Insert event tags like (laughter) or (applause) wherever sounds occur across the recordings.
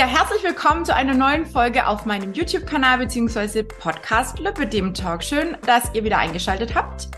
Ja, herzlich willkommen zu einer neuen Folge auf meinem YouTube-Kanal bzw. Podcast Lipidem Talk. Schön, dass ihr wieder eingeschaltet habt.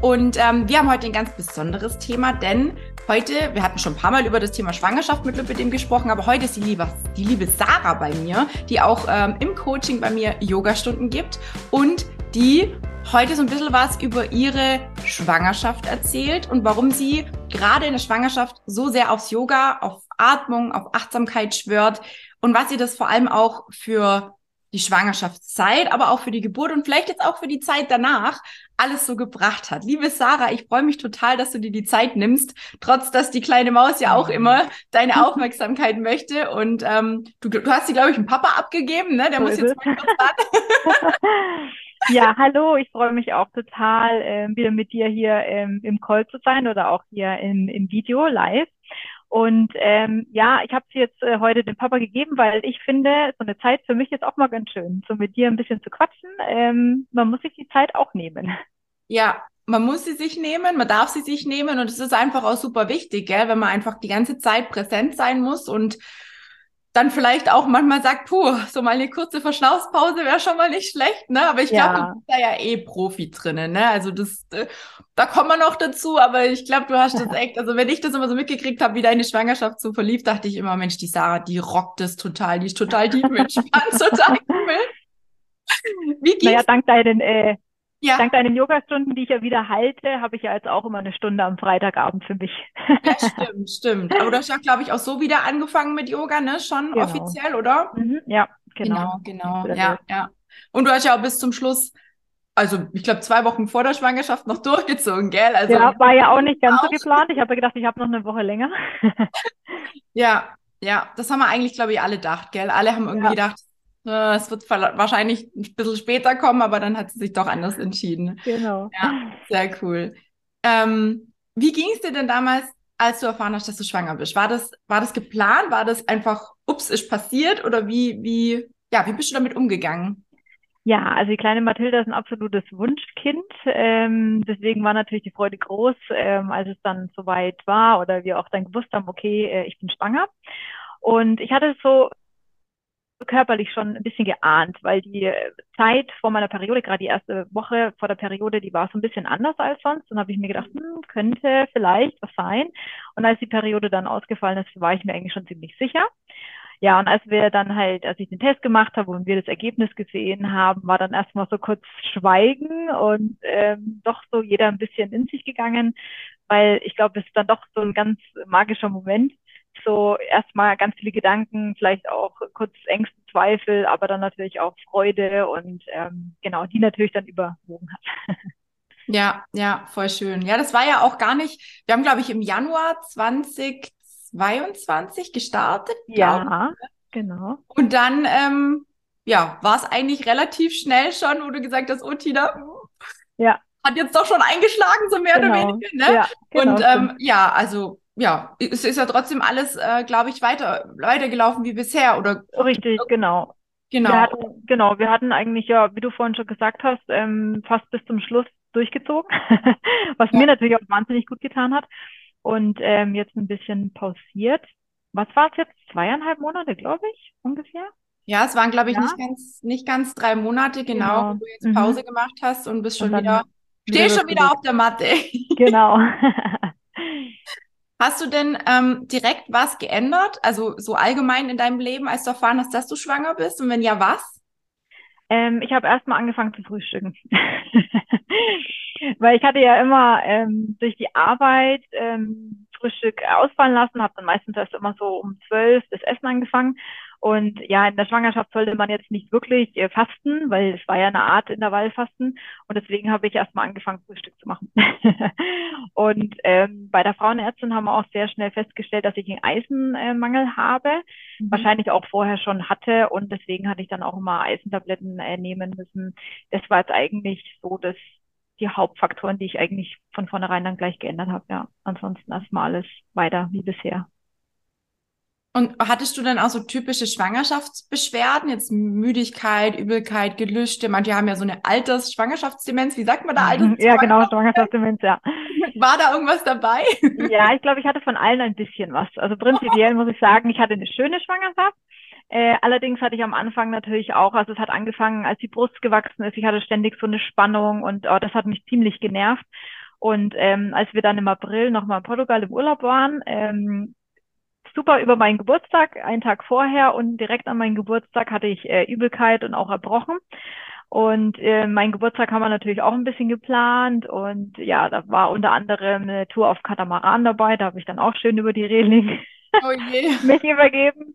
Und ähm, wir haben heute ein ganz besonderes Thema, denn heute, wir hatten schon ein paar Mal über das Thema Schwangerschaft mit Lipidem gesprochen, aber heute ist die liebe, die liebe Sarah bei mir, die auch ähm, im Coaching bei mir Yogastunden gibt und die heute so ein bisschen was über ihre Schwangerschaft erzählt und warum sie gerade in der Schwangerschaft so sehr aufs Yoga, auf Atmung, auf Achtsamkeit schwört und was ihr das vor allem auch für die Schwangerschaftszeit, aber auch für die Geburt und vielleicht jetzt auch für die Zeit danach alles so gebracht hat. Liebe Sarah, ich freue mich total, dass du dir die Zeit nimmst, trotz dass die kleine Maus ja auch immer deine (laughs) Aufmerksamkeit möchte. Und ähm, du, du hast sie, glaube ich, dem Papa abgegeben, ne? Der so muss jetzt mal kurz warten. (laughs) Ja, hallo, ich freue mich auch total, äh, wieder mit dir hier ähm, im Call zu sein oder auch hier im, im Video live. Und ähm, ja, ich habe sie jetzt äh, heute dem Papa gegeben, weil ich finde, so eine Zeit für mich ist auch mal ganz schön, so mit dir ein bisschen zu quatschen. Ähm, man muss sich die Zeit auch nehmen. Ja, man muss sie sich nehmen, man darf sie sich nehmen und es ist einfach auch super wichtig, gell, wenn man einfach die ganze Zeit präsent sein muss und dann vielleicht auch manchmal sagt, puh, so mal eine kurze Verschnaufspause wäre schon mal nicht schlecht, ne? Aber ich ja. glaube, du bist da ja eh Profi drinnen, ne? Also das, äh, da kommen wir noch dazu, aber ich glaube, du hast das (laughs) echt, also wenn ich das immer so mitgekriegt habe, wie deine Schwangerschaft so verlief, dachte ich immer, Mensch, die Sarah, die rockt das total, die ist total tief (laughs) entspannt, total cool. Wie geht's? Naja, dank deinen äh, ja. Dank deinen Yogastunden, die ich ja wieder halte, habe ich ja jetzt auch immer eine Stunde am Freitagabend für mich. Ja, stimmt, stimmt. Aber du hast ja, glaube ich, auch so wieder angefangen mit Yoga, ne? Schon genau. offiziell, oder? Mhm, ja, genau. Genau, genau. Ja, ja. Und du hast ja auch bis zum Schluss, also ich glaube, zwei Wochen vor der Schwangerschaft noch (laughs) durchgezogen, gell? Also, ja, war ja auch nicht ganz auch. so geplant. Ich habe gedacht, ich habe noch eine Woche länger. ja, ja, das haben wir eigentlich, glaube ich, alle gedacht, gell? Alle haben irgendwie ja. gedacht, äh, es wird wahrscheinlich ein bisschen später kommen, aber dann hat sie sich doch anders entschieden. Genau. Ja, sehr cool. Ähm, wie ging es dir denn damals, als du erfahren hast, dass du schwanger bist? War das, war das geplant? War das einfach, ups, ist passiert? Oder wie, wie, ja, wie bist du damit umgegangen? Ja, also die kleine Mathilda ist ein absolutes Wunschkind. Ähm, deswegen war natürlich die Freude groß, ähm, als es dann soweit war oder wir auch dann gewusst haben, okay, äh, ich bin schwanger. Und ich hatte so körperlich schon ein bisschen geahnt, weil die Zeit vor meiner Periode, gerade die erste Woche vor der Periode, die war so ein bisschen anders als sonst. Und habe ich mir gedacht, hm, könnte vielleicht was sein. Und als die Periode dann ausgefallen ist, war ich mir eigentlich schon ziemlich sicher. Ja, und als wir dann halt, als ich den Test gemacht habe und wir das Ergebnis gesehen haben, war dann erstmal so kurz Schweigen und ähm, doch so jeder ein bisschen in sich gegangen, weil ich glaube, es ist dann doch so ein ganz magischer Moment, so erstmal ganz viele Gedanken, vielleicht auch kurz Ängste, Zweifel, aber dann natürlich auch Freude und ähm, genau, die natürlich dann überwogen hat. (laughs) Ja, ja, voll schön. Ja, das war ja auch gar nicht, wir haben, glaube ich, im Januar 2022 gestartet. Ja, genau. Und dann, ähm, ja, war es eigentlich relativ schnell schon, wo du gesagt hast, oh Tina, ja. hat jetzt doch schon eingeschlagen, so mehr genau. oder weniger. Ne? Ja, genau, und ähm, ja, also ja, es ist ja trotzdem alles, äh, glaube ich, weiter weitergelaufen wie bisher, oder? Richtig, genau. Genau. Wir hatten, genau, wir hatten eigentlich ja, wie du vorhin schon gesagt hast, ähm, fast bis zum Schluss durchgezogen, (laughs) was ja. mir natürlich auch wahnsinnig gut getan hat. Und ähm, jetzt ein bisschen pausiert. Was war es jetzt? Zweieinhalb Monate, glaube ich, ungefähr? Ja, es waren, glaube ich, ja. nicht ganz, nicht ganz drei Monate, genau, genau. wo du jetzt. Pause mhm. gemacht hast und bist schon und wieder, stehst schon wieder auf der Matte. Genau. (laughs) (laughs) Hast du denn ähm, direkt was geändert, also so allgemein in deinem Leben, als du erfahren hast, dass du schwanger bist? Und wenn ja, was? Ähm, ich habe erstmal angefangen zu frühstücken. (laughs) Weil ich hatte ja immer ähm, durch die Arbeit ähm, Frühstück ausfallen lassen, habe dann meistens erst immer so um zwölf das Essen angefangen und ja, in der Schwangerschaft sollte man jetzt nicht wirklich äh, fasten, weil es war ja eine Art Intervallfasten. Und deswegen habe ich erstmal angefangen, Frühstück zu machen. (laughs) und ähm, bei der Frauenärztin haben wir auch sehr schnell festgestellt, dass ich einen Eisenmangel habe. Mhm. Wahrscheinlich auch vorher schon hatte. Und deswegen hatte ich dann auch immer Eisentabletten äh, nehmen müssen. Das war jetzt eigentlich so dass die Hauptfaktoren, die ich eigentlich von vornherein dann gleich geändert habe. Ja, ansonsten erstmal alles weiter wie bisher. Und hattest du dann auch so typische Schwangerschaftsbeschwerden, jetzt Müdigkeit, Übelkeit, Gelüste? Manche haben ja so eine Alters-Schwangerschaftsdemenz. Wie sagt man da? Alters ja, genau, Schwangerschaftsdemenz, ja. (laughs) War da irgendwas dabei? Ja, ich glaube, ich hatte von allen ein bisschen was. Also prinzipiell muss ich sagen, ich hatte eine schöne Schwangerschaft. Äh, allerdings hatte ich am Anfang natürlich auch, also es hat angefangen, als die Brust gewachsen ist, ich hatte ständig so eine Spannung und oh, das hat mich ziemlich genervt. Und ähm, als wir dann im April nochmal in Portugal im Urlaub waren, ähm, super über meinen Geburtstag, einen Tag vorher und direkt an meinen Geburtstag hatte ich äh, Übelkeit und auch erbrochen. Und äh, mein Geburtstag haben wir natürlich auch ein bisschen geplant. Und ja, da war unter anderem eine Tour auf Katamaran dabei. Da habe ich dann auch schön über die Reling oh (laughs) mich übergeben.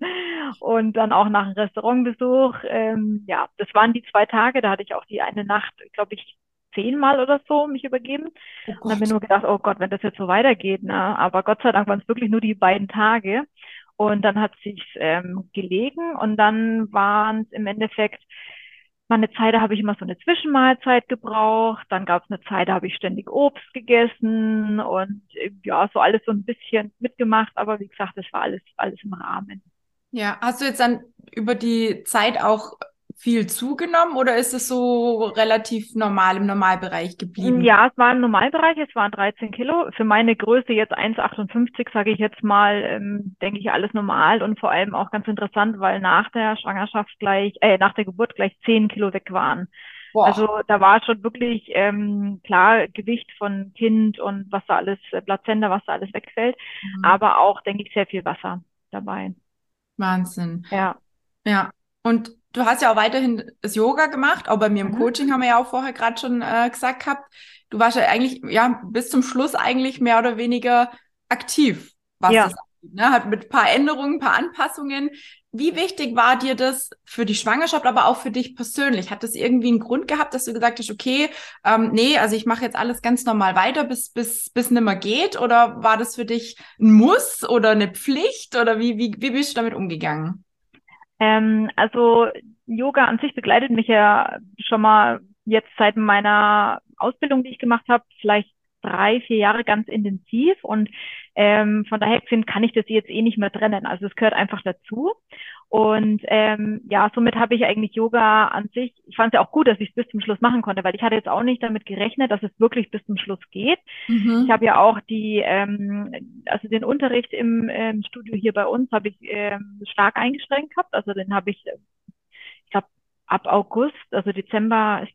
Und dann auch nach einem Restaurantbesuch. Ähm, ja, das waren die zwei Tage. Da hatte ich auch die eine Nacht, glaube ich, zehnmal oder so mich übergeben. Oh und habe mir nur gedacht, oh Gott, wenn das jetzt so weitergeht. Ne? Aber Gott sei Dank waren es wirklich nur die beiden Tage. Und dann hat sich ähm, gelegen und dann waren es im Endeffekt mal eine Zeit, da habe ich immer so eine Zwischenmahlzeit gebraucht. Dann gab es eine Zeit, da habe ich ständig Obst gegessen und ja, so alles so ein bisschen mitgemacht. Aber wie gesagt, das war alles, alles im Rahmen. Ja, hast du jetzt dann über die Zeit auch viel zugenommen oder ist es so relativ normal im Normalbereich geblieben? Ja, es war im Normalbereich, es waren 13 Kilo. Für meine Größe jetzt 1,58 sage ich jetzt mal, ähm, denke ich alles normal und vor allem auch ganz interessant, weil nach der Schwangerschaft gleich, äh, nach der Geburt gleich 10 Kilo weg waren. Boah. Also da war schon wirklich ähm, klar Gewicht von Kind und was da alles, äh, Plazenta, was da alles wegfällt, mhm. aber auch, denke ich, sehr viel Wasser dabei. Wahnsinn. Ja. Ja. Und du hast ja auch weiterhin das Yoga gemacht, auch bei mir im mhm. Coaching haben wir ja auch vorher gerade schon äh, gesagt gehabt. Du warst ja eigentlich, ja, bis zum Schluss eigentlich mehr oder weniger aktiv, was ja. das angeht, ne? Hat mit ein paar Änderungen, ein paar Anpassungen. Wie wichtig war dir das für die Schwangerschaft, aber auch für dich persönlich? Hat das irgendwie einen Grund gehabt, dass du gesagt hast, okay, ähm, nee, also ich mache jetzt alles ganz normal weiter, bis bis bis nimmer geht? Oder war das für dich ein Muss oder eine Pflicht? Oder wie wie wie bist du damit umgegangen? Ähm, also Yoga an sich begleitet mich ja schon mal jetzt seit meiner Ausbildung, die ich gemacht habe, vielleicht drei, vier Jahre ganz intensiv und ähm, von daher kann ich das jetzt eh nicht mehr trennen. Also es gehört einfach dazu. Und ähm, ja, somit habe ich eigentlich Yoga an sich, ich fand es ja auch gut, dass ich es bis zum Schluss machen konnte, weil ich hatte jetzt auch nicht damit gerechnet, dass es wirklich bis zum Schluss geht. Mhm. Ich habe ja auch die, ähm, also den Unterricht im ähm, Studio hier bei uns habe ich ähm, stark eingeschränkt gehabt. Also den habe ich, ich glaube, ab August, also Dezember ist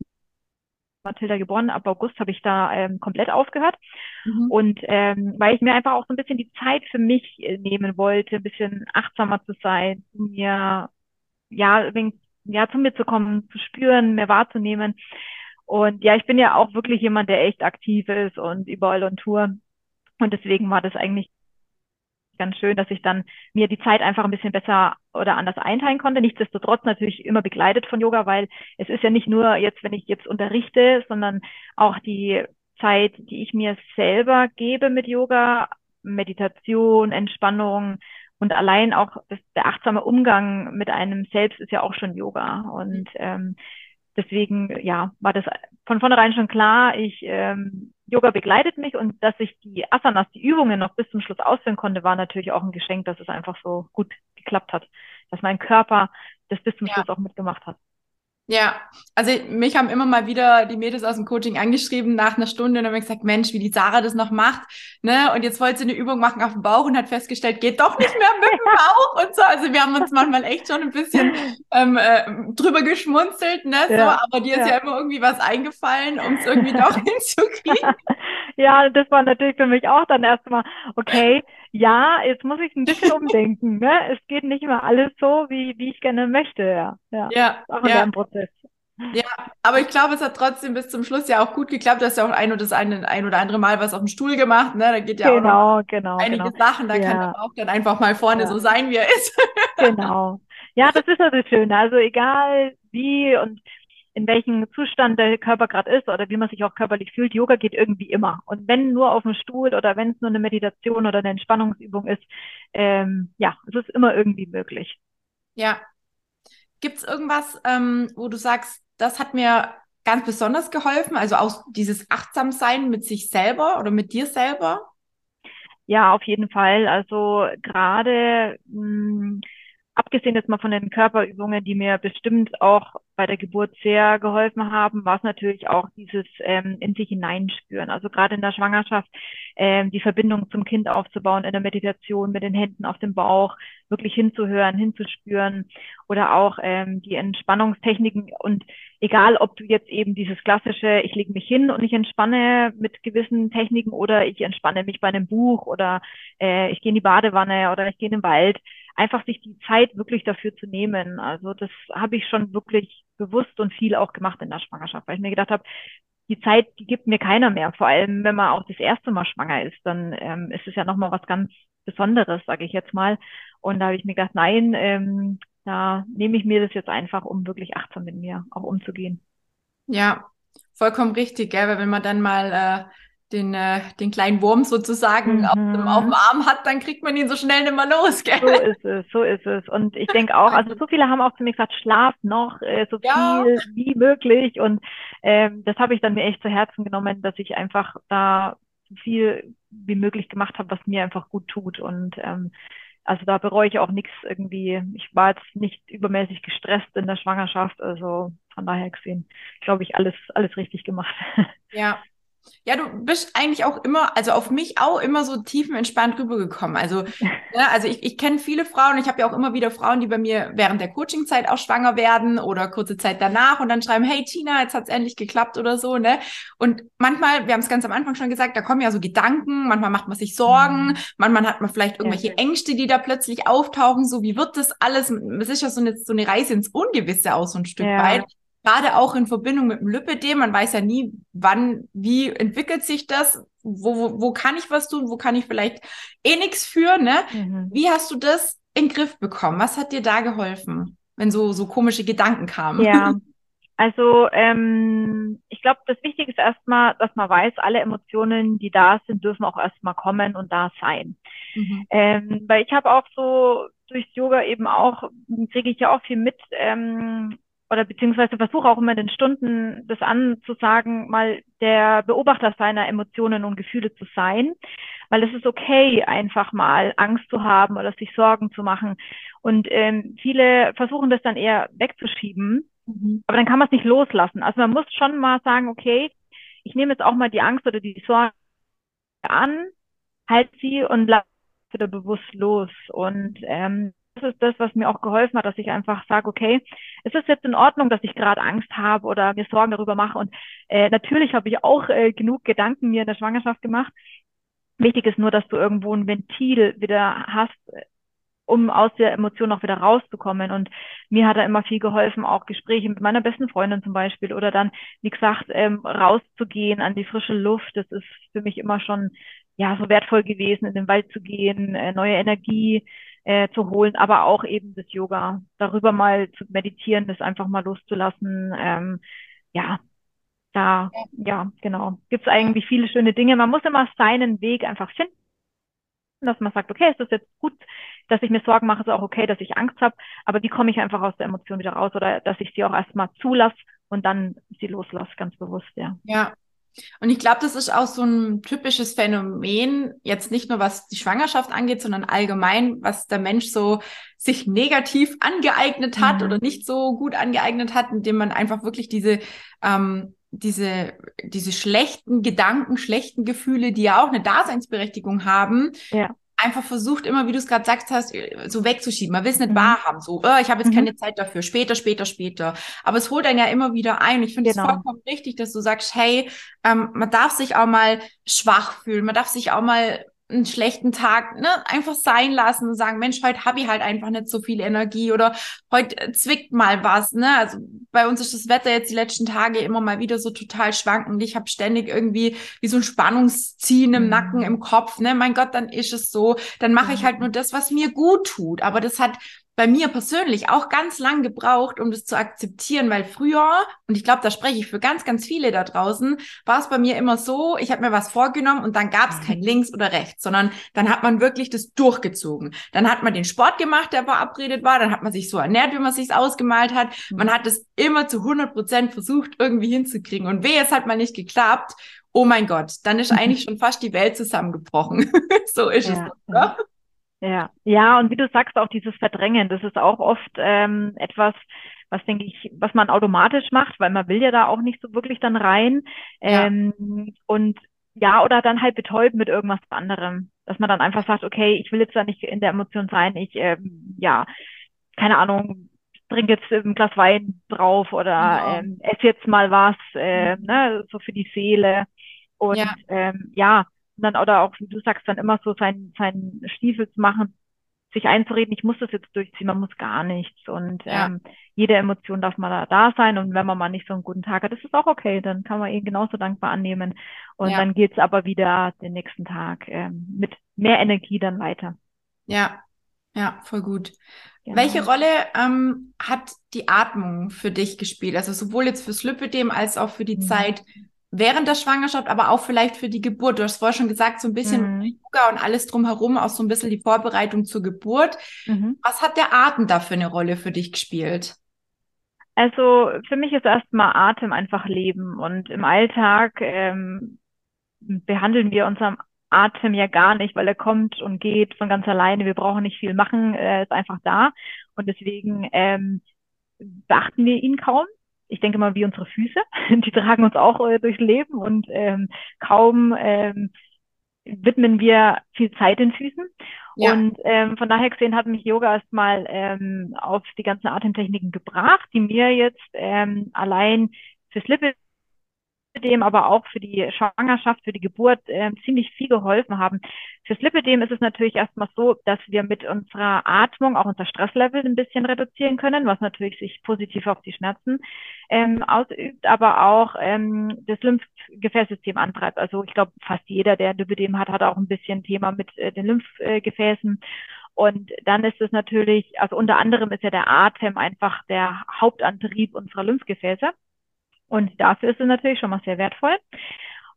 Mathilda geboren, ab August habe ich da ähm, komplett aufgehört. Mhm. Und ähm, weil ich mir einfach auch so ein bisschen die Zeit für mich äh, nehmen wollte, ein bisschen achtsamer zu sein, zu mir, ja, wegen, ja, zu mir zu kommen, zu spüren, mehr wahrzunehmen. Und ja, ich bin ja auch wirklich jemand, der echt aktiv ist und überall on Tour. Und deswegen war das eigentlich ganz schön, dass ich dann mir die Zeit einfach ein bisschen besser oder anders einteilen konnte. Nichtsdestotrotz natürlich immer begleitet von Yoga, weil es ist ja nicht nur jetzt, wenn ich jetzt unterrichte, sondern auch die Zeit, die ich mir selber gebe mit Yoga, Meditation, Entspannung und allein auch das, der achtsame Umgang mit einem selbst ist ja auch schon Yoga. Und ähm, deswegen, ja, war das von vornherein schon klar, ich ähm, Yoga begleitet mich und dass ich die Asanas, die Übungen noch bis zum Schluss ausführen konnte, war natürlich auch ein Geschenk, dass es einfach so gut geklappt hat, dass mein Körper das bis zum ja. Schluss auch mitgemacht hat. Ja, also mich haben immer mal wieder die Mädels aus dem Coaching angeschrieben nach einer Stunde und haben gesagt, Mensch, wie die Sarah das noch macht, ne? Und jetzt wollte sie eine Übung machen auf dem Bauch und hat festgestellt, geht doch nicht mehr mit dem Bauch und so. Also wir haben uns manchmal echt schon ein bisschen ähm, äh, drüber geschmunzelt, ne? So, ja, aber dir ist ja. ja immer irgendwie was eingefallen, um es irgendwie doch (laughs) hinzukriegen. Ja, das war natürlich für mich auch dann erstmal, okay, ja, jetzt muss ich ein bisschen (laughs) umdenken. Ne? Es geht nicht immer alles so, wie, wie ich gerne möchte. Ja, ja. ja, auch ja. ein Prozess. Ja, aber ich glaube, es hat trotzdem bis zum Schluss ja auch gut geklappt. Du hast ja auch ein oder das eine, ein oder andere Mal was auf dem Stuhl gemacht. Ne? Da geht ja genau, auch genau, einige genau. Sachen. Da ja. kann er auch dann einfach mal vorne ja. so sein, wie er ist. genau. Ja, das ist ja das Schöne. Also egal wie und in welchem Zustand der Körper gerade ist oder wie man sich auch körperlich fühlt, Yoga geht irgendwie immer. Und wenn nur auf dem Stuhl oder wenn es nur eine Meditation oder eine Entspannungsübung ist, ähm, ja, es ist immer irgendwie möglich. Ja. Gibt es irgendwas, ähm, wo du sagst, das hat mir ganz besonders geholfen? Also auch dieses Achtsamsein mit sich selber oder mit dir selber? Ja, auf jeden Fall. Also gerade hm, abgesehen jetzt mal von den Körperübungen, die mir bestimmt auch bei der Geburt sehr geholfen haben, war es natürlich auch dieses ähm, in sich hineinspüren. Also gerade in der Schwangerschaft ähm, die Verbindung zum Kind aufzubauen, in der Meditation mit den Händen auf dem Bauch, wirklich hinzuhören, hinzuspüren oder auch ähm, die Entspannungstechniken und egal, ob du jetzt eben dieses klassische, ich lege mich hin und ich entspanne mit gewissen Techniken oder ich entspanne mich bei einem Buch oder äh, ich gehe in die Badewanne oder ich gehe in den Wald, einfach sich die Zeit wirklich dafür zu nehmen. Also das habe ich schon wirklich bewusst und viel auch gemacht in der Schwangerschaft, weil ich mir gedacht habe, die Zeit, die gibt mir keiner mehr. Vor allem, wenn man auch das erste Mal schwanger ist, dann ähm, ist es ja nochmal was ganz Besonderes, sage ich jetzt mal. Und da habe ich mir gedacht, nein, ähm, da nehme ich mir das jetzt einfach, um wirklich achtsam mit mir auch umzugehen. Ja, vollkommen richtig, gell? weil wenn man dann mal äh, den, äh, den kleinen Wurm sozusagen mhm. auf, dem, auf, dem, Arm hat, dann kriegt man ihn so schnell nicht mehr los. Gell? So ist es, so ist es. Und ich denke auch, also so viele haben auch zu mir gesagt, schlaf noch äh, so ja. viel wie möglich. Und ähm, das habe ich dann mir echt zu Herzen genommen, dass ich einfach da so viel wie möglich gemacht habe, was mir einfach gut tut. Und ähm, also da bereue ich auch nichts irgendwie. Ich war jetzt nicht übermäßig gestresst in der Schwangerschaft, also von daher gesehen, glaube ich, alles, alles richtig gemacht. (laughs) Ja, ja, du bist eigentlich auch immer, also auf mich auch immer so tiefenentspannt rübergekommen. Also, ja, (laughs) also ich, ich kenne viele Frauen, ich habe ja auch immer wieder Frauen, die bei mir während der Coachingzeit auch schwanger werden oder kurze Zeit danach und dann schreiben, hey Tina, jetzt hat's endlich geklappt oder so, ne? Und manchmal, wir haben es ganz am Anfang schon gesagt, da kommen ja so Gedanken, manchmal macht man sich Sorgen, mhm. manchmal hat man vielleicht irgendwelche Ängste, die da plötzlich auftauchen, so wie wird das alles? Es ist ja so eine, so eine Reise ins Ungewisse auch so ein Stück ja. weit gerade auch in Verbindung mit dem Lipödem, man weiß ja nie, wann, wie entwickelt sich das, wo, wo, wo kann ich was tun, wo kann ich vielleicht eh nichts führen, ne? Mhm. Wie hast du das in den Griff bekommen? Was hat dir da geholfen, wenn so, so komische Gedanken kamen? Ja. (laughs) Also ähm, ich glaube, das Wichtige ist erstmal, dass man weiß, alle Emotionen, die da sind, dürfen auch erstmal kommen und da sein. Mhm. Ähm, weil ich habe auch so durchs Yoga eben auch, kriege ich ja auch viel mit, ähm, oder beziehungsweise versuche auch immer in den Stunden das anzusagen, mal der Beobachter seiner Emotionen und Gefühle zu sein, weil es ist okay, einfach mal Angst zu haben oder sich Sorgen zu machen. Und ähm, viele versuchen das dann eher wegzuschieben, mhm. aber dann kann man es nicht loslassen. Also man muss schon mal sagen, okay, ich nehme jetzt auch mal die Angst oder die Sorge an, halt sie und lasse wieder bewusst los. Und ähm, das ist das, was mir auch geholfen hat, dass ich einfach sage, okay, es ist jetzt in Ordnung, dass ich gerade Angst habe oder mir Sorgen darüber mache. Und äh, natürlich habe ich auch äh, genug Gedanken mir in der Schwangerschaft gemacht. Wichtig ist nur, dass du irgendwo ein Ventil wieder hast, um aus der Emotion auch wieder rauszukommen. Und mir hat da immer viel geholfen, auch Gespräche mit meiner besten Freundin zum Beispiel oder dann, wie gesagt, ähm, rauszugehen an die frische Luft. Das ist für mich immer schon ja so wertvoll gewesen, in den Wald zu gehen, äh, neue Energie äh, zu holen, aber auch eben das Yoga, darüber mal zu meditieren, das einfach mal loszulassen. Ähm, ja, da, ja, genau. Gibt es eigentlich viele schöne Dinge. Man muss immer seinen Weg einfach finden, dass man sagt, okay, ist jetzt gut, dass ich mir Sorgen mache, ist auch okay, dass ich Angst habe, aber wie komme ich einfach aus der Emotion wieder raus oder dass ich sie auch erstmal zulasse und dann sie loslasse, ganz bewusst, ja. Ja, und ich glaube, das ist auch so ein typisches Phänomen, jetzt nicht nur was die Schwangerschaft angeht, sondern allgemein, was der Mensch so sich negativ angeeignet hat mhm. oder nicht so gut angeeignet hat, indem man einfach wirklich diese, ähm, diese, diese schlechten Gedanken, schlechten Gefühle, die ja auch eine Daseinsberechtigung haben, ja einfach versucht, immer, wie du es gerade gesagt hast, so wegzuschieben. Man will es nicht mhm. wahrhaben. So, oh, ich habe jetzt mhm. keine Zeit dafür. Später, später, später. Aber es holt einen ja immer wieder ein. Ich finde es genau. vollkommen richtig, dass du sagst, hey, ähm, man darf sich auch mal schwach fühlen. Man darf sich auch mal einen schlechten Tag ne, einfach sein lassen und sagen, Mensch, heute habe ich halt einfach nicht so viel Energie oder heute äh, zwickt mal was. Ne? Also bei uns ist das Wetter jetzt die letzten Tage immer mal wieder so total schwankend. Ich habe ständig irgendwie wie so ein Spannungsziehen im Nacken, mhm. im Kopf. Ne? Mein Gott, dann ist es so. Dann mache ich halt nur das, was mir gut tut. Aber das hat bei mir persönlich auch ganz lang gebraucht, um das zu akzeptieren, weil früher, und ich glaube, da spreche ich für ganz, ganz viele da draußen, war es bei mir immer so, ich habe mir was vorgenommen und dann gab es kein mhm. links oder rechts, sondern dann hat man wirklich das durchgezogen. Dann hat man den Sport gemacht, der verabredet war, dann hat man sich so ernährt, wie man sich ausgemalt hat. Man hat es immer zu 100 Prozent versucht, irgendwie hinzukriegen. Und weh, es hat mal nicht geklappt. Oh mein Gott, dann ist (laughs) eigentlich schon fast die Welt zusammengebrochen. (laughs) so ist ja. es, oder? Ja, ja, und wie du sagst, auch dieses Verdrängen, das ist auch oft ähm, etwas, was denke ich, was man automatisch macht, weil man will ja da auch nicht so wirklich dann rein. Ja. Ähm, und ja, oder dann halt betäuben mit irgendwas anderem. Dass man dann einfach sagt, okay, ich will jetzt da nicht in der Emotion sein, ich, ähm, ja, keine Ahnung, trinke jetzt ein Glas Wein drauf oder ja. ähm, esse jetzt mal was, äh, ne, so für die Seele. Und ja, ähm, ja dann oder auch, wie du sagst, dann immer so sein, sein Stiefel zu machen, sich einzureden, ich muss das jetzt durchziehen, man muss gar nichts. Und ja. ähm, jede Emotion darf mal da, da sein. Und wenn man mal nicht so einen guten Tag hat, das ist auch okay. Dann kann man ihn genauso dankbar annehmen. Und ja. dann geht's aber wieder den nächsten Tag ähm, mit mehr Energie dann weiter. Ja, ja, voll gut. Genau. Welche Rolle ähm, hat die Atmung für dich gespielt? Also sowohl jetzt fürs Lipödem als auch für die mhm. Zeit während der Schwangerschaft, aber auch vielleicht für die Geburt. Du hast vorher schon gesagt, so ein bisschen mhm. Yoga und alles drumherum, auch so ein bisschen die Vorbereitung zur Geburt. Mhm. Was hat der Atem da für eine Rolle für dich gespielt? Also für mich ist erstmal Atem einfach Leben und im Alltag ähm, behandeln wir unseren Atem ja gar nicht, weil er kommt und geht von ganz alleine. Wir brauchen nicht viel machen, er ist einfach da und deswegen ähm, beachten wir ihn kaum ich denke mal, wie unsere Füße. (laughs) Die tragen uns auch äh, durchs Leben und ähm, kaum ähm, widmen wir viel Zeit den Füßen. Ja. Und ähm, von daher gesehen hat mich Yoga erstmal ähm, auf die ganzen Atemtechniken gebracht, die mir jetzt ähm, allein fürs Lippe Lipidem, aber auch für die Schwangerschaft, für die Geburt äh, ziemlich viel geholfen haben. Fürs Lipidem ist es natürlich erstmal so, dass wir mit unserer Atmung auch unser Stresslevel ein bisschen reduzieren können, was natürlich sich positiv auf die Schmerzen ähm, ausübt, aber auch ähm, das Lymphgefäßsystem antreibt. Also ich glaube, fast jeder, der Lipidem hat, hat auch ein bisschen Thema mit äh, den Lymphgefäßen. Und dann ist es natürlich, also unter anderem ist ja der Atem einfach der Hauptantrieb unserer Lymphgefäße. Und dafür ist es natürlich schon mal sehr wertvoll.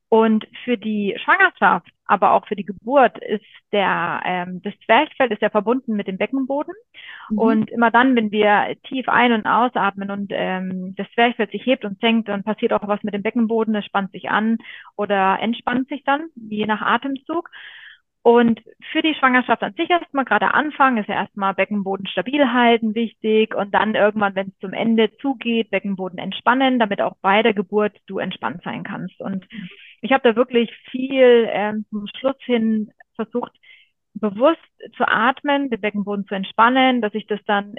Und für die Schwangerschaft, aber auch für die Geburt ist der ähm, das Zwerchfell ist ja verbunden mit dem Beckenboden. Mhm. Und immer dann, wenn wir tief ein- und ausatmen und ähm, das Zwerchfell sich hebt und senkt, dann passiert auch was mit dem Beckenboden. Es spannt sich an oder entspannt sich dann, je nach Atemzug. Und für die Schwangerschaft an sich erstmal, gerade Anfang, ist ja erstmal Beckenboden stabil halten wichtig und dann irgendwann, wenn es zum Ende zugeht, Beckenboden entspannen, damit auch bei der Geburt du entspannt sein kannst. Und ich habe da wirklich viel ähm, zum Schluss hin versucht, bewusst zu atmen, den Beckenboden zu entspannen, dass ich das dann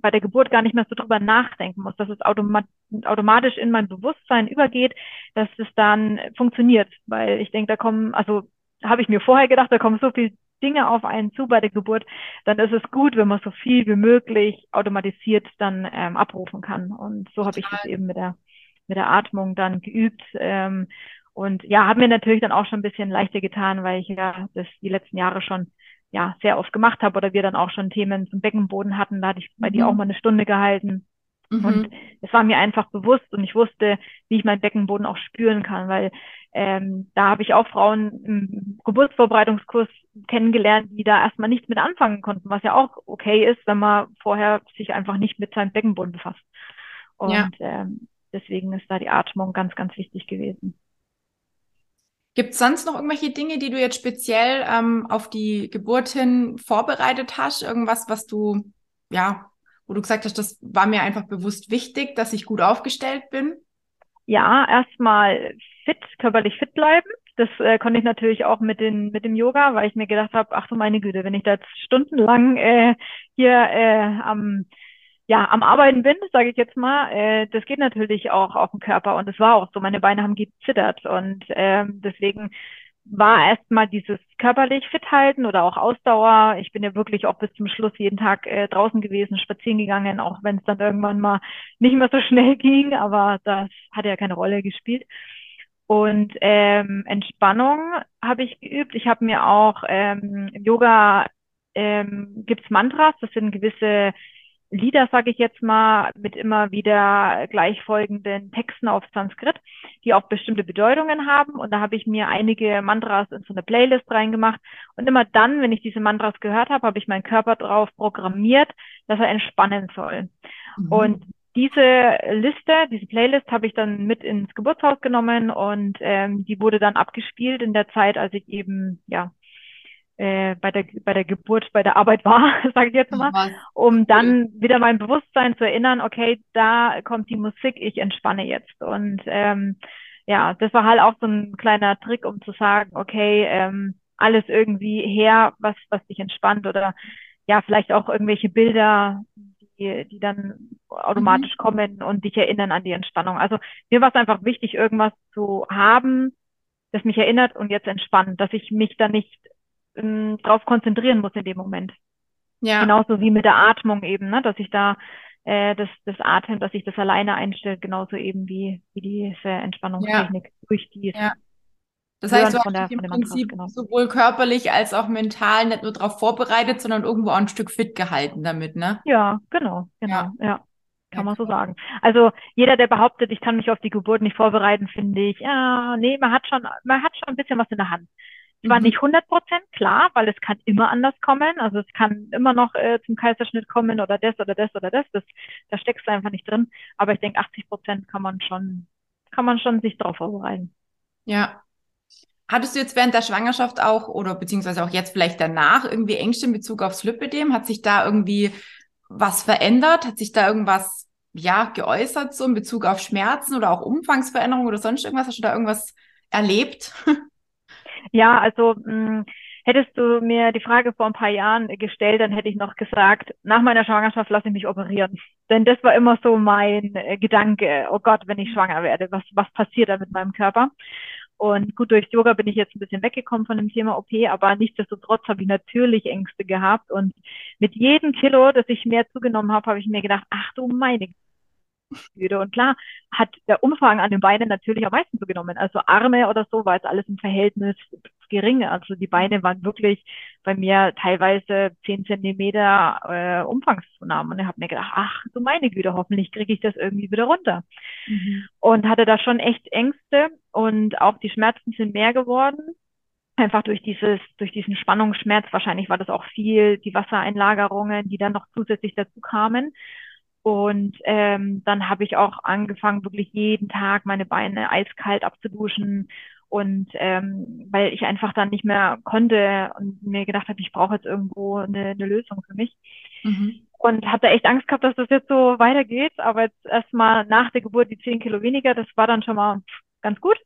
bei der Geburt gar nicht mehr so drüber nachdenken muss, dass es automat automatisch in mein Bewusstsein übergeht, dass es dann funktioniert, weil ich denke, da kommen, also habe ich mir vorher gedacht, da kommen so viele Dinge auf einen zu bei der Geburt, dann ist es gut, wenn man so viel wie möglich automatisiert dann ähm, abrufen kann. Und so habe ich das eben mit der mit der Atmung dann geübt. Ähm, und ja, hat mir natürlich dann auch schon ein bisschen leichter getan, weil ich ja das die letzten Jahre schon ja sehr oft gemacht habe oder wir dann auch schon Themen zum Beckenboden hatten. Da hatte ich bei mhm. dir auch mal eine Stunde gehalten. Mhm. Und es war mir einfach bewusst und ich wusste, wie ich meinen Beckenboden auch spüren kann, weil ähm, da habe ich auch Frauen im Geburtsvorbereitungskurs kennengelernt, die da erstmal nichts mit anfangen konnten, was ja auch okay ist, wenn man vorher sich einfach nicht mit seinem Beckenboden befasst. Und ja. ähm, deswegen ist da die Atmung ganz, ganz wichtig gewesen. Gibt es sonst noch irgendwelche Dinge, die du jetzt speziell ähm, auf die Geburt hin vorbereitet hast? Irgendwas, was du ja wo du gesagt hast, das war mir einfach bewusst wichtig, dass ich gut aufgestellt bin? Ja, erstmal fit, körperlich fit bleiben. Das äh, konnte ich natürlich auch mit, den, mit dem Yoga, weil ich mir gedacht habe, ach du meine Güte, wenn ich da stundenlang äh, hier äh, am ja, am Arbeiten bin, sage ich jetzt mal, äh, das geht natürlich auch auf den Körper und es war auch so, meine Beine haben gezittert und äh, deswegen war erstmal dieses körperlich fit halten oder auch Ausdauer. Ich bin ja wirklich auch bis zum Schluss jeden Tag äh, draußen gewesen, spazieren gegangen, auch wenn es dann irgendwann mal nicht mehr so (laughs) schnell ging, aber das hat ja keine Rolle gespielt. Und ähm, Entspannung habe ich geübt. Ich habe mir auch ähm, Yoga ähm, gibt's Mantras, das sind gewisse Lieder, sage ich jetzt mal, mit immer wieder gleichfolgenden Texten auf Sanskrit, die auch bestimmte Bedeutungen haben. Und da habe ich mir einige Mantras in so eine Playlist reingemacht. Und immer dann, wenn ich diese Mantras gehört habe, habe ich meinen Körper darauf programmiert, dass er entspannen soll. Mhm. Und diese Liste, diese Playlist habe ich dann mit ins Geburtshaus genommen und ähm, die wurde dann abgespielt in der Zeit, als ich eben ja äh, bei der bei der Geburt, bei der Arbeit war, (laughs) sage ich jetzt mal, um dann wieder mein Bewusstsein zu erinnern, okay, da kommt die Musik, ich entspanne jetzt. Und ähm, ja, das war halt auch so ein kleiner Trick, um zu sagen, okay, ähm, alles irgendwie her, was was dich entspannt oder ja, vielleicht auch irgendwelche Bilder, die, die dann automatisch mhm. kommen und dich erinnern an die Entspannung. Also mir war es einfach wichtig, irgendwas zu haben, das mich erinnert und jetzt entspannt, dass ich mich da nicht ähm, drauf konzentrieren muss in dem Moment. Ja. Genauso wie mit der Atmung eben, ne? dass ich da äh, das, das Atmen, dass ich das alleine einstelle, genauso eben wie, wie diese Entspannungstechnik ja. durch die ja. Das heißt, du hast der, dich im Prinzip genau. sowohl körperlich als auch mental nicht nur darauf vorbereitet, sondern irgendwo auch ein Stück fit gehalten damit, ne? Ja, genau, genau, ja. ja. Kann man so sagen. Also jeder, der behauptet, ich kann mich auf die Geburt nicht vorbereiten, finde ich, ja, nee, man hat schon, man hat schon ein bisschen was in der Hand. Zwar mhm. nicht 100 Prozent, klar, weil es kann immer anders kommen. Also es kann immer noch äh, zum Kaiserschnitt kommen oder das oder das oder das. das da steckst du einfach nicht drin. Aber ich denke, 80 Prozent kann man schon, kann man schon sich darauf vorbereiten. Ja. Hattest du jetzt während der Schwangerschaft auch oder beziehungsweise auch jetzt vielleicht danach irgendwie Ängste in Bezug aufs Lipidem? Hat sich da irgendwie was verändert? Hat sich da irgendwas ja geäußert so in Bezug auf Schmerzen oder auch Umfangsveränderungen oder sonst irgendwas? Hast du da irgendwas erlebt? (laughs) Ja, also mh, hm, hättest du mir die Frage vor ein paar Jahren gestellt, dann hätte ich noch gesagt, nach meiner Schwangerschaft lasse ich mich operieren. Denn das war immer so mein äh, Gedanke, oh Gott, wenn ich schwanger werde, was, was passiert da mit meinem Körper? Und gut, durch Yoga bin ich jetzt ein bisschen weggekommen von dem Thema OP, aber nichtsdestotrotz habe ich natürlich Ängste gehabt. Und mit jedem Kilo, das ich mehr zugenommen habe, habe ich mir gedacht, ach du meine würde. Und klar hat der Umfang an den Beinen natürlich am meisten zugenommen. Also Arme oder so war jetzt alles im Verhältnis gering. Also die Beine waren wirklich bei mir teilweise zehn Zentimeter äh, Umfangszunahme. Und ich habe mir gedacht, ach du meine Güte, hoffentlich kriege ich das irgendwie wieder runter. Mhm. Und hatte da schon echt Ängste und auch die Schmerzen sind mehr geworden einfach durch dieses, durch diesen Spannungsschmerz, wahrscheinlich war das auch viel, die Wassereinlagerungen, die dann noch zusätzlich dazu kamen. Und ähm, dann habe ich auch angefangen, wirklich jeden Tag meine Beine eiskalt abzuduschen. Und ähm, weil ich einfach dann nicht mehr konnte und mir gedacht habe, ich brauche jetzt irgendwo eine, eine Lösung für mich. Mhm. Und habe da echt Angst gehabt, dass das jetzt so weitergeht. Aber jetzt erstmal nach der Geburt die zehn Kilo weniger, das war dann schon mal ganz gut.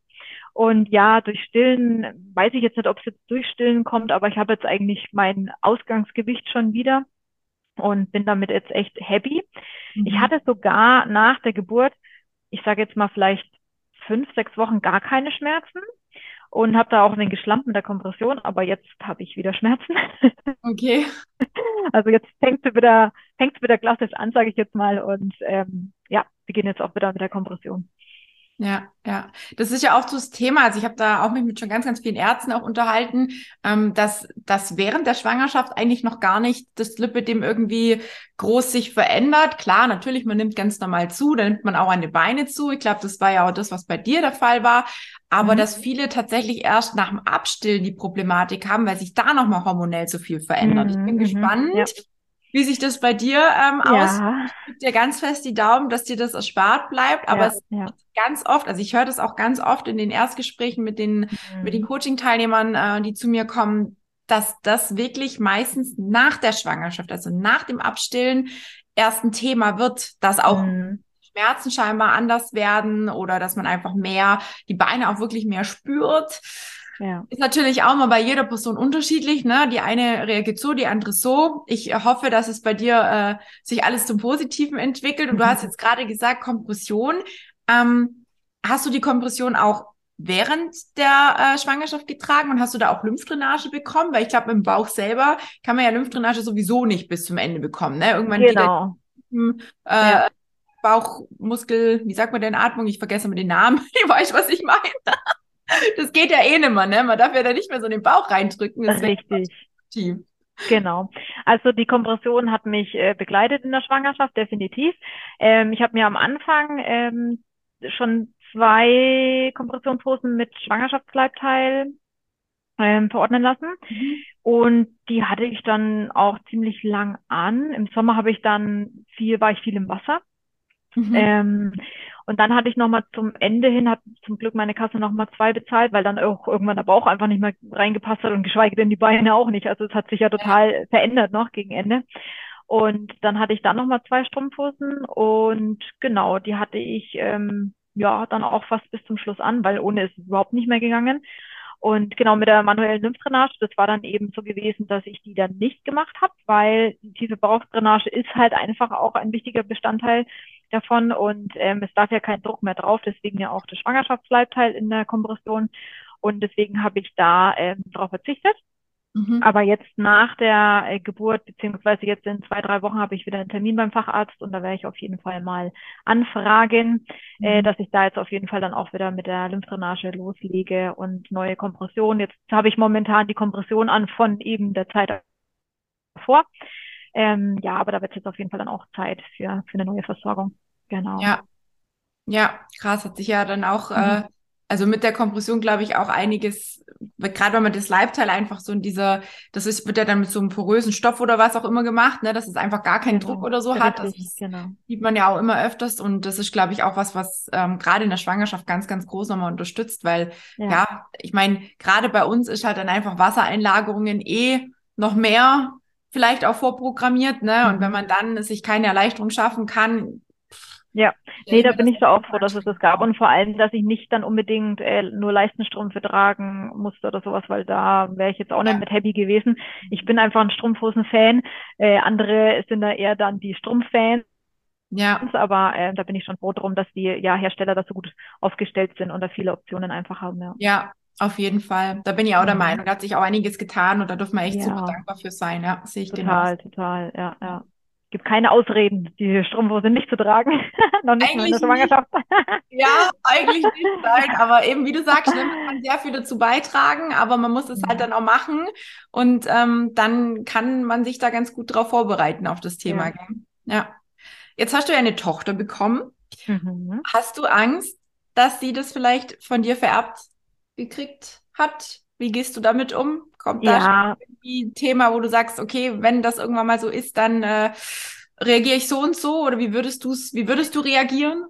Und ja, durch Stillen, weiß ich jetzt nicht, ob es jetzt durch Stillen kommt, aber ich habe jetzt eigentlich mein Ausgangsgewicht schon wieder und bin damit jetzt echt happy. Mhm. Ich hatte sogar nach der Geburt, ich sage jetzt mal vielleicht fünf, sechs Wochen gar keine Schmerzen und habe da auch den geschlampt mit der Kompression, aber jetzt habe ich wieder Schmerzen. (laughs) Okay. Also jetzt fängt es wieder, fängt wieder klassisch an, sage ich jetzt mal, und ähm, ja, beginne jetzt auch wieder mit der Kompression. Ja, ja. Das ist ja auch so das Thema. Also ich habe da auch mich mit schon ganz, ganz vielen Ärzten auch unterhalten, ähm, dass, dass während der Schwangerschaft eigentlich noch gar nicht das Lipidem irgendwie groß sich verändert. Klar, natürlich, man nimmt ganz normal zu, dann nimmt man auch an die Beine zu. Ich glaube, das war ja auch das, was bei dir der Fall war. Aber mhm. dass viele tatsächlich erst nach dem Abstillen die Problematik haben, weil sich da nochmal hormonell so viel verändert. Mhm. Ich bin mhm. gespannt. Ja wie sich das bei dir ähm, ja. aus. Ich drücke dir ganz fest die Daumen, dass dir das erspart bleibt. Aber ja, es ja. ganz oft, also ich höre das auch ganz oft in den Erstgesprächen mit den, mhm. mit den Coaching-Teilnehmern, äh, die zu mir kommen, dass das wirklich meistens nach der Schwangerschaft, also nach dem Abstillen, erst ein Thema wird, dass auch mhm. Schmerzen scheinbar anders werden oder dass man einfach mehr, die Beine auch wirklich mehr spürt. Ja. Ist natürlich auch mal bei jeder Person unterschiedlich. Ne? Die eine reagiert so, die andere so. Ich hoffe, dass es bei dir äh, sich alles zum Positiven entwickelt. Und mhm. du hast jetzt gerade gesagt, Kompression. Ähm, hast du die Kompression auch während der äh, Schwangerschaft getragen und hast du da auch Lymphdrainage bekommen? Weil ich glaube, im Bauch selber kann man ja Lymphdrainage sowieso nicht bis zum Ende bekommen. Ne? Irgendwann genau. geht der, äh, ja. Bauchmuskel, wie sagt man denn Atmung? Ich vergesse mal den Namen. (laughs) Ich weiß, was ich meine. (laughs) Das geht ja eh nicht mehr, ne? Man darf ja da nicht mehr so in den Bauch reindrücken. Das Richtig. Tief. Genau. Also die Kompression hat mich äh, begleitet in der Schwangerschaft, definitiv. Ähm, ich habe mir am Anfang ähm, schon zwei Kompressionshosen mit Schwangerschaftsleibteil ähm, verordnen lassen. Mhm. Und die hatte ich dann auch ziemlich lang an. Im Sommer habe ich dann viel, war ich viel im Wasser. Mhm. Ähm, Und dann hatte ich nochmal zum Ende hin, hat zum Glück meine Kasse nochmal zwei bezahlt, weil dann auch irgendwann der Bauch einfach nicht mehr reingepasst hat und geschweige denn die Beine auch nicht. Also es hat sich ja total verändert noch gegen Ende. Und dann hatte ich dann nochmal zwei Strumpfhosen und genau, die hatte ich ähm, ja dann auch fast bis zum Schluss an, weil ohne ist es überhaupt nicht mehr gegangen. Und genau mit der manuellen Lymphdrainage, das war dann eben so gewesen, dass ich die dann nicht gemacht habe, weil die tiefe Bauchdrainage ist halt einfach auch ein wichtiger Bestandteil davon und ähm, es darf ja kein Druck mehr drauf, deswegen ja auch das Schwangerschaftsleibteil in der Kompression und deswegen habe ich da ähm, darauf verzichtet. Mhm. Aber jetzt nach der äh, Geburt, beziehungsweise jetzt in zwei, drei Wochen habe ich wieder einen Termin beim Facharzt und da werde ich auf jeden Fall mal anfragen, äh, mhm. äh, dass ich da jetzt auf jeden Fall dann auch wieder mit der Lymphdrainage loslege und neue Kompression. Jetzt habe ich momentan die Kompression an von eben der Zeit davor. Ähm, ja, aber da wird jetzt auf jeden Fall dann auch Zeit für, für eine neue Versorgung. Genau. Ja. Ja, krass, hat sich ja dann auch mhm. äh, also mit der Kompression glaube ich auch einiges, gerade wenn man das Leibteil einfach so in dieser, das ist, wird ja dann mit so einem porösen Stoff oder was auch immer gemacht, ne, dass es einfach gar keinen genau. Druck oder so hat. Das ist, genau. sieht man ja auch immer öfters und das ist, glaube ich, auch was, was ähm, gerade in der Schwangerschaft ganz, ganz groß nochmal unterstützt, weil ja, ja ich meine, gerade bei uns ist halt dann einfach Wassereinlagerungen eh noch mehr vielleicht auch vorprogrammiert, ne? Und wenn mhm. man dann sich keine Erleichterung schaffen kann, ja, nee, da bin ich so auch froh, dass es das gab und vor allem, dass ich nicht dann unbedingt äh, nur Leistenstrümpfe tragen musste oder sowas, weil da wäre ich jetzt auch nicht mit happy gewesen. Ich bin einfach ein Strumpfhosen-Fan. Äh, andere sind da eher dann die Strumpffans. Ja. Aber äh, da bin ich schon froh drum, dass die ja, Hersteller da so gut aufgestellt sind und da viele Optionen einfach haben. Ja. ja. Auf jeden Fall. Da bin ich auch der mhm. Meinung, da hat sich auch einiges getan und da dürfen wir echt ja. super dankbar für sein. Ja, sehe ich Total, total, ja, ja gibt keine Ausreden, die Strumpfhose nicht zu tragen. (laughs) Noch nicht eigentlich in der Schwangerschaft. (laughs) ja, eigentlich nicht, nein. Aber eben, wie du sagst, ne, man kann sehr viel dazu beitragen, aber man muss es halt dann auch machen. Und ähm, dann kann man sich da ganz gut drauf vorbereiten auf das Thema. Ja. ja. Jetzt hast du ja eine Tochter bekommen. Mhm. Hast du Angst, dass sie das vielleicht von dir vererbt gekriegt hat? Wie gehst du damit um? Kommt ja. da irgendwie ein Thema, wo du sagst, okay, wenn das irgendwann mal so ist, dann äh, reagiere ich so und so? Oder wie würdest du wie würdest du reagieren?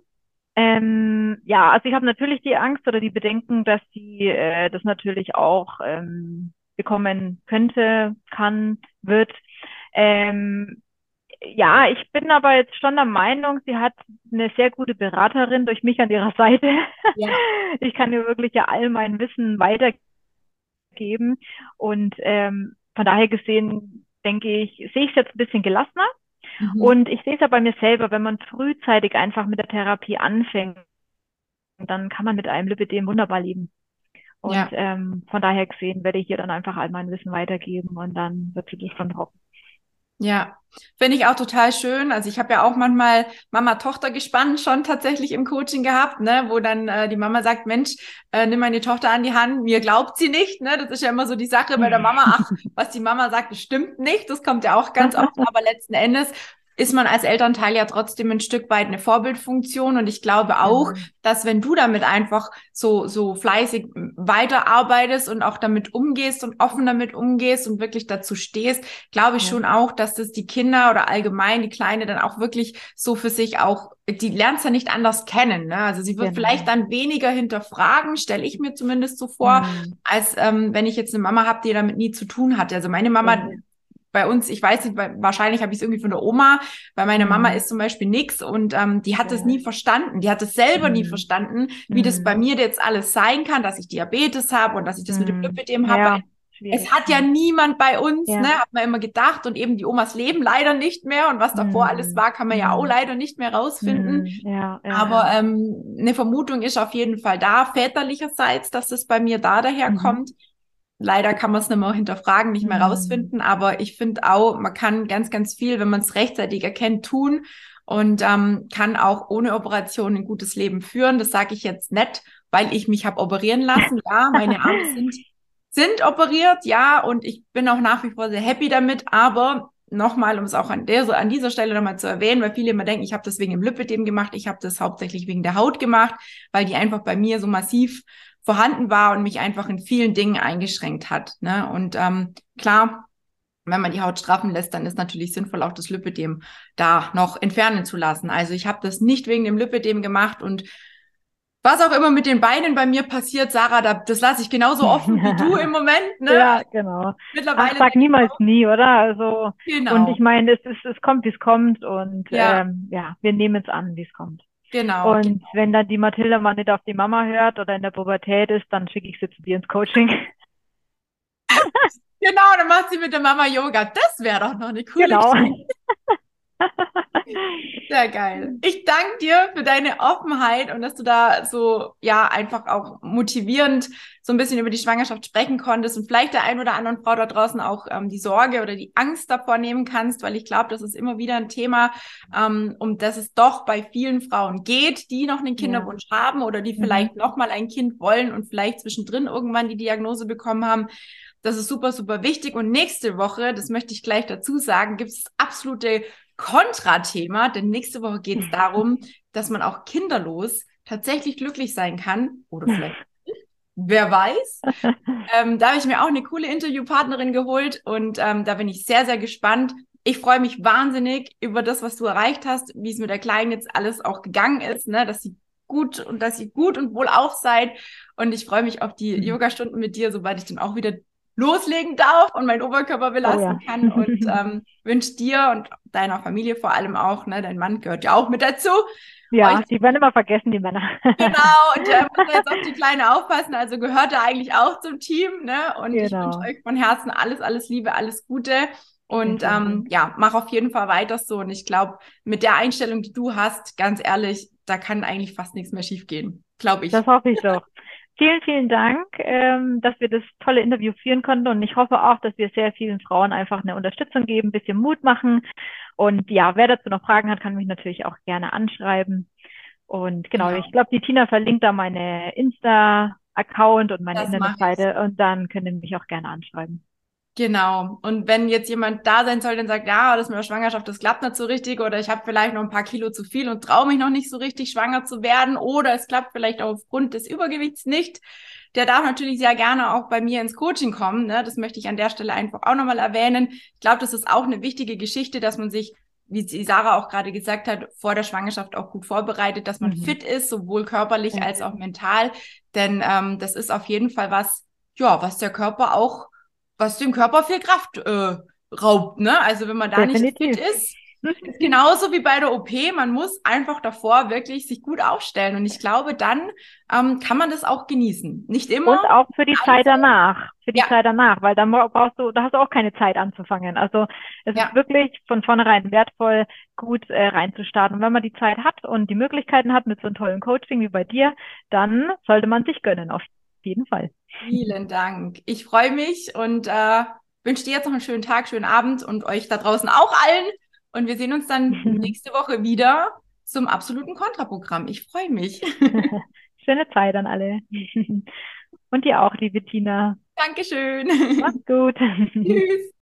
Ähm, ja, also ich habe natürlich die Angst oder die Bedenken, dass sie äh, das natürlich auch ähm, bekommen könnte, kann, wird. Ähm, ja, ich bin aber jetzt schon der Meinung, sie hat eine sehr gute Beraterin durch mich an ihrer Seite. Ja. (laughs) Ich kann ihr wirklich ja all mein Wissen weitergeben geben. Und ähm, von daher gesehen, denke ich, sehe ich es jetzt ein bisschen gelassener. Mhm. Und ich sehe es ja bei mir selber, wenn man frühzeitig einfach mit der Therapie anfängt, dann kann man mit einem Lipidem wunderbar leben. Und ja. ähm, von daher gesehen werde ich ihr dann einfach all mein Wissen weitergeben und dann wird sie das schon rocken. Ja, finde ich auch total schön. Also ich habe ja auch manchmal Mama-Tochter gespannt schon tatsächlich im Coaching gehabt, ne, wo dann äh, die Mama sagt, Mensch, äh, nimm meine Tochter an die Hand, mir glaubt sie nicht, ne? Das ist ja immer so die Sache bei der Mama, ach, was die Mama sagt, das stimmt nicht. Das kommt ja auch ganz oft, (laughs) aber letzten Endes ist man als Elternteil ja trotzdem ein Stück weit eine Vorbildfunktion. Und ich glaube auch, mhm. dass wenn du damit einfach so, so fleißig weiterarbeitest und auch damit umgehst und offen damit umgehst und wirklich dazu stehst, glaube ich ja. schon auch, dass das die Kinder oder allgemein die Kleine dann auch wirklich so für sich auch, die lernt ja nicht anders kennen. Ne? Also sie wird genau. vielleicht dann weniger hinterfragen, stelle ich mir zumindest so vor, mhm. als ähm, wenn ich jetzt eine Mama habe, die damit nie zu tun hat. Also meine Mama, mhm bei uns, ich weiß nicht, wahrscheinlich habe ich es irgendwie von der Oma, weil meine Mama mhm. ist zum Beispiel nix und ähm, die hat ja. das nie verstanden. Die hat es selber mhm. nie verstanden, wie mhm. das bei mir jetzt alles sein kann, dass ich Diabetes habe und dass ich das mit dem mhm. Lipidem habe. Ja. Es hat ja niemand bei uns, ja. ne, hat man immer gedacht und eben die Omas leben leider nicht mehr und was davor alles war, kann man ja auch leider nicht mehr rausfinden. Ja, ja, Aber ähm, eine Vermutung ist auf jeden Fall da, väterlicherseits, dass es bei mir da daherkommt. Mhm. Leider kann man es nicht mehr hinterfragen, nicht mehr mhm. rausfinden, aber ich finde auch, man kann ganz, ganz viel, wenn man es rechtzeitig erkennt, tun und ähm, kann auch ohne Operation ein gutes Leben führen. Das sage ich jetzt nicht, weil ich mich habe operieren lassen. Ja, meine Arme (laughs) sind, sind operiert, ja, und ich bin auch nach wie vor sehr happy damit, aber nochmal, um es auch an, der, an dieser Stelle nochmal zu erwähnen, weil viele immer denken, ich habe das wegen dem Lipidem gemacht, ich habe das hauptsächlich wegen der Haut gemacht, weil die einfach bei mir so massiv vorhanden war und mich einfach in vielen Dingen eingeschränkt hat. Ne? Und ähm, klar, wenn man die Haut straffen lässt, dann ist natürlich sinnvoll, auch das Lipödem da noch entfernen zu lassen. Also ich habe das nicht wegen dem Lipödem gemacht und was auch immer mit den Beinen bei mir passiert, Sarah, da, das lasse ich genauso offen wie du im (laughs) Moment. Ne? Ja, genau. Mittlerweile Ach, sag niemals nie, oder? Also genau. und ich meine, es, es, es kommt, wie es kommt und ja. Ähm, ja, wir nehmen es an, wie es kommt. Genau. Und genau. wenn dann die Mathilda mal nicht auf die Mama hört oder in der Pubertät ist, dann schicke ich sie zu dir ins Coaching. (laughs) Genau, dann macht sie mit der Mama Yoga. Das wäre doch noch eine coole Genau. (laughs) (laughs) Sehr geil. Ich danke dir für deine Offenheit und dass du da so, ja, einfach auch motivierend so ein bisschen über die Schwangerschaft sprechen konntest und vielleicht der ein oder anderen Frau da draußen auch ähm, die Sorge oder die Angst davor nehmen kannst, weil ich glaube, das ist immer wieder ein Thema, ähm, um das es doch bei vielen Frauen geht, die noch einen Kinderwunsch ja. haben oder die mhm. vielleicht mhm. noch mal ein Kind wollen und vielleicht zwischendrin irgendwann die Diagnose bekommen haben. Das ist super, super wichtig. Und nächste Woche, das möchte ich gleich dazu sagen, gibt es absolute Kontrathema, denn nächste Woche geht es darum, dass man auch kinderlos tatsächlich glücklich sein kann oder vielleicht Wer weiß. (laughs) ähm, da habe ich mir auch eine coole Interviewpartnerin geholt und ähm, da bin ich sehr, sehr gespannt. Ich freue mich wahnsinnig über das, was du erreicht hast, wie es mit der Kleinen jetzt alles auch gegangen ist, ne, dass sie gut und dass ihr gut und wohl auch seid. Und ich freue mich auf die mhm. Yoga-Stunden mit dir, sobald ich dann auch wieder loslegen darf und meinen Oberkörper belasten oh ja. kann und (laughs) ähm, wünsche dir und deiner Familie vor allem auch, ne, dein Mann gehört ja auch mit dazu. Ja, Euch, die werden immer vergessen, die Männer. (laughs) genau, und er muss jetzt auf die Kleine aufpassen, also gehört er eigentlich auch zum Team, ne? Und genau. ich wünsche euch von Herzen alles, alles Liebe, alles Gute. Und ähm, ja, mach auf jeden Fall weiter so. Und ich glaube, mit der Einstellung, die du hast, ganz ehrlich, da kann eigentlich fast nichts mehr schiefgehen. Glaube ich. Das hoffe ich doch. (laughs) Vielen, vielen Dank, ähm, dass wir das tolle Interview führen konnten. Und ich hoffe auch, dass wir sehr vielen Frauen einfach eine Unterstützung geben, ein bisschen Mut machen. Und ja, wer dazu noch Fragen hat, kann mich natürlich auch gerne anschreiben. Und genau, genau. ich glaube, die Tina verlinkt da meine Insta-Account und meine Internetseite und dann könnt ihr mich auch gerne anschreiben. Genau. Und wenn jetzt jemand da sein soll, der sagt, ja, das mit der Schwangerschaft, das klappt nicht so richtig oder ich habe vielleicht noch ein paar Kilo zu viel und traue mich noch nicht so richtig schwanger zu werden oder es klappt vielleicht aufgrund des Übergewichts nicht, der darf natürlich sehr gerne auch bei mir ins Coaching kommen. Ne? Das möchte ich an der Stelle einfach auch nochmal erwähnen. Ich glaube, das ist auch eine wichtige Geschichte, dass man sich wie die Sarah auch gerade gesagt hat, vor der Schwangerschaft auch gut vorbereitet, dass man mhm. fit ist, sowohl körperlich mhm. als auch mental. Denn ähm, das ist auf jeden Fall was, ja, was der Körper auch was dem Körper viel Kraft äh, raubt. Ne? Also wenn man da Definitiv. nicht fit ist, ist genauso wie bei der OP, man muss einfach davor wirklich sich gut aufstellen. Und ich glaube, dann ähm, kann man das auch genießen. Nicht immer. Und auch für die Zeit danach. Für die ja. Zeit danach, weil dann brauchst du, da hast du auch keine Zeit anzufangen. Also es ja. ist wirklich von vornherein wertvoll, gut äh, reinzustarten. Und wenn man die Zeit hat und die Möglichkeiten hat mit so einem tollen Coaching wie bei dir, dann sollte man sich gönnen, auf jeden Fall. Vielen Dank. Ich freue mich und äh, wünsche dir jetzt noch einen schönen Tag, schönen Abend und euch da draußen auch allen. Und wir sehen uns dann (laughs) nächste Woche wieder zum absoluten Kontraprogramm. Ich freue mich. (laughs) Schöne Zeit an alle. (laughs) Und dir auch, liebe Tina. Dankeschön. Mach's gut. Tschüss.